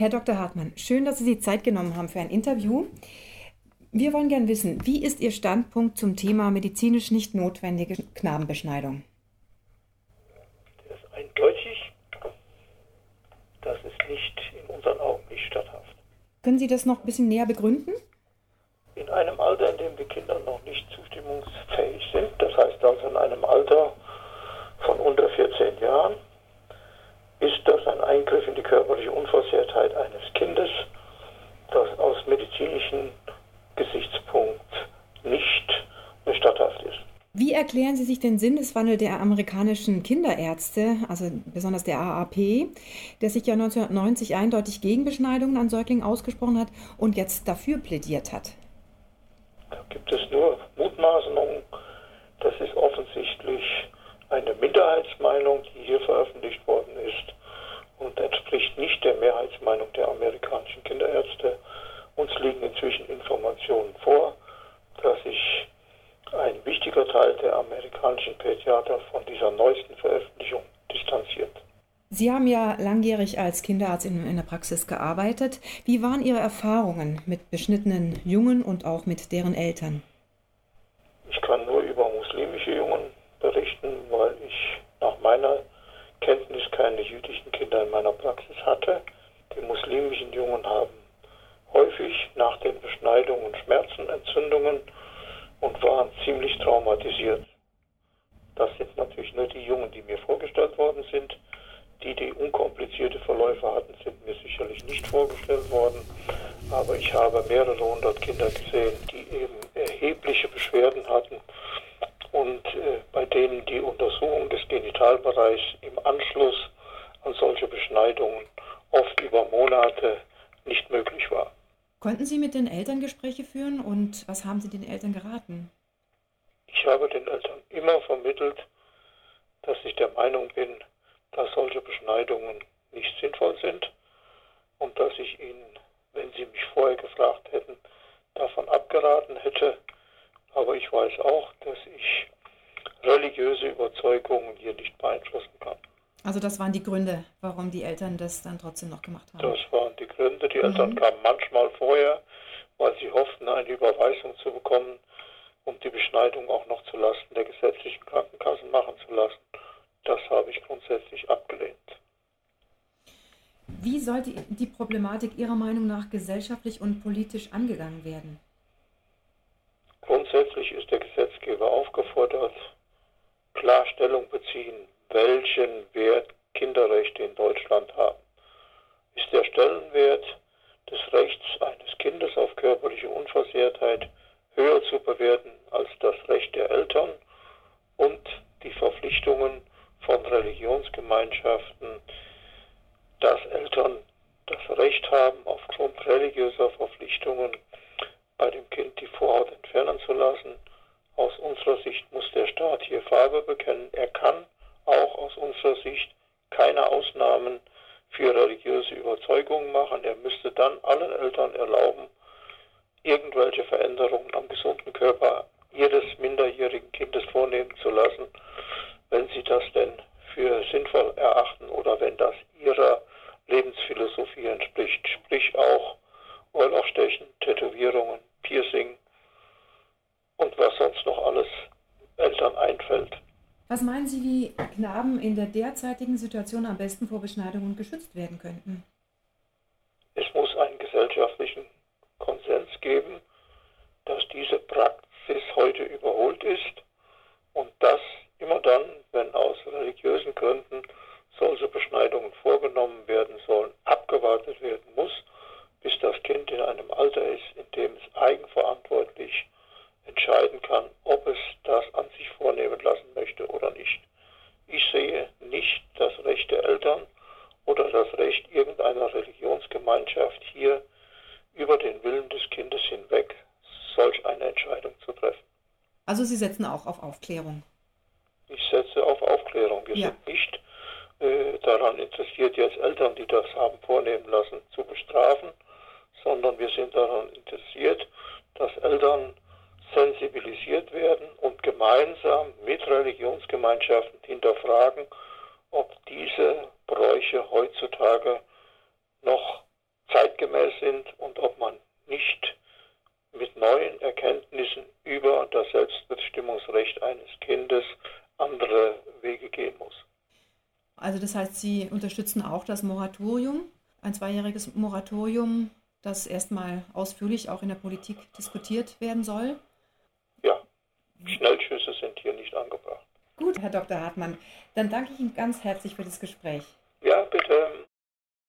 Herr Dr. Hartmann, schön, dass Sie sich Zeit genommen haben für ein Interview. Wir wollen gern wissen, wie ist Ihr Standpunkt zum Thema medizinisch nicht notwendige Knabenbeschneidung? Der ist eindeutig. Das ist nicht in unseren Augen nicht statthaft. Können Sie das noch ein bisschen näher begründen? In einem Alter, in dem die Kinder noch nicht zustimmungsfähig sind, das heißt also in einem Alter von unter 14 Jahren, ist das Eingriff in die körperliche Unversehrtheit eines Kindes, das aus medizinischen Gesichtspunkt nicht statthaft ist. Wie erklären Sie sich den Sinneswandel der amerikanischen Kinderärzte, also besonders der AAP, der sich ja 1990 eindeutig gegen Beschneidungen an Säuglingen ausgesprochen hat und jetzt dafür plädiert hat? Da gibt es nur Mutmaßungen. Das ist offensichtlich eine Minderheitsmeinung, die hier veröffentlicht worden ist und entspricht nicht der Mehrheitsmeinung der amerikanischen Kinderärzte. Uns liegen inzwischen Informationen vor, dass sich ein wichtiger Teil der amerikanischen Pädiater von dieser neuesten Veröffentlichung distanziert. Sie haben ja langjährig als Kinderarzt in, in, der Praxis gearbeitet. Wie waren Ihre Erfahrungen mit beschnittenen Jungen und auch mit deren Eltern? Ich kann nur über muslimische Jungen berichten, weil ich nach meiner Kenntnis keine jüdischen Kinder in meiner Praxis hatte. Die muslimischen Jungen haben häufig nach den Beschneidungen Schmerzen, Entzündungen und waren ziemlich traumatisiert. Das sind natürlich nur die Jungen, die mir vorgestellt worden sind. Die, die unkomplizierte Verläufe hatten, sind mir sicherlich nicht vorgestellt worden. Aber ich habe mehrere hundert Kinder gesehen, die eben erhebliche Beschwerden hatten und äh, bei denen die Untersuchung des Genitalbereichs im Anschluss an solche Beschneidungen oft über Monate nicht möglich war. Konnten Sie mit den Eltern Gespräche führen und was haben Sie den Eltern geraten? Ich habe den Eltern immer vermittelt, dass ich der Meinung bin, dass solche Beschneidungen nicht sinnvoll sind und dass ich ihnen, wenn sie mich vorher gefragt hätten, davon abgeraten hätte. Aber ich weiß auch, dass ich religiöse Überzeugungen hier nicht beeinflussen kann. Also das waren die Gründe, warum die Eltern das dann trotzdem noch gemacht haben. Das waren die Gründe. Die Eltern mhm. kamen manchmal vorher, weil sie hofften, eine Überweisung zu bekommen, um die Beschneidung auch noch zu Lasten der gesetzlichen Krankenkassen machen zu lassen. Das habe ich grundsätzlich abgelehnt. Wie sollte die Problematik Ihrer Meinung nach gesellschaftlich und politisch angegangen werden? Grundsätzlich ist der Gesetzgeber aufgefordert, Klarstellung beziehen, welchen Wert Kinderrechte in Deutschland haben. Ist der Stellenwert des Rechts eines Kindes auf körperliche Unversehrtheit höher zu bewerten als das Recht der Eltern und die Verpflichtungen von Religionsgemeinschaften, dass Eltern das Recht haben, aufgrund religiöser Verpflichtungen bei dem Kind die Vorhaut entfernen zu lassen, aus unserer Sicht muss der Staat hier Farbe bekennen. Er kann auch aus unserer Sicht keine Ausnahmen für religiöse Überzeugungen machen. Er müsste dann allen Eltern erlauben, irgendwelche Veränderungen am gesunden Körper jedes minderjährigen Kindes vornehmen zu lassen, wenn sie das denn für sinnvoll erachten oder wenn das ihrer Lebensphilosophie entspricht, sprich auch Ohrlochstechen, Tätowierungen, Piercing, und was sonst noch alles Eltern einfällt. Was meinen Sie, wie Knaben in der derzeitigen Situation am besten vor Beschneidungen geschützt werden könnten? Es muss einen gesellschaftlichen Konsens geben, dass diese Praxis heute überholt ist und dass immer dann, wenn aus religiösen Gründen solche Beschneidungen vorgenommen werden sollen, abgewartet werden muss, bis das Kind in einem Alter ist, in dem es eigenverantwortlich entscheiden kann, ob es das an sich vornehmen lassen möchte oder nicht. Ich sehe nicht das Recht der Eltern oder das Recht irgendeiner Religionsgemeinschaft hier über den Willen des Kindes hinweg solch eine Entscheidung zu treffen. Also Sie setzen auch auf Aufklärung. Ich setze auf Aufklärung. Wir ja. sind nicht äh, daran interessiert, jetzt Eltern, die das haben vornehmen lassen, zu bestrafen, sondern wir sind daran interessiert, dass Eltern sensibilisiert werden und gemeinsam mit Religionsgemeinschaften hinterfragen, Bräuche heutzutage noch zeitgemäß sind und ob man nicht mit neuen Erkenntnissen über das Selbstbestimmungsrecht eines Kindes andere Wege gehen muss. Also das heißt, Sie unterstützen auch das Moratorium, ein zweijähriges Moratorium, das erstmal ausführlich auch in der Politik diskutiert werden soll? Ja, Schnellschüsse sind hier nicht angebracht. Gut, Herr Dr. Hartmann, dann danke ich Ihnen ganz herzlich für das Gespräch. Ja, bitte.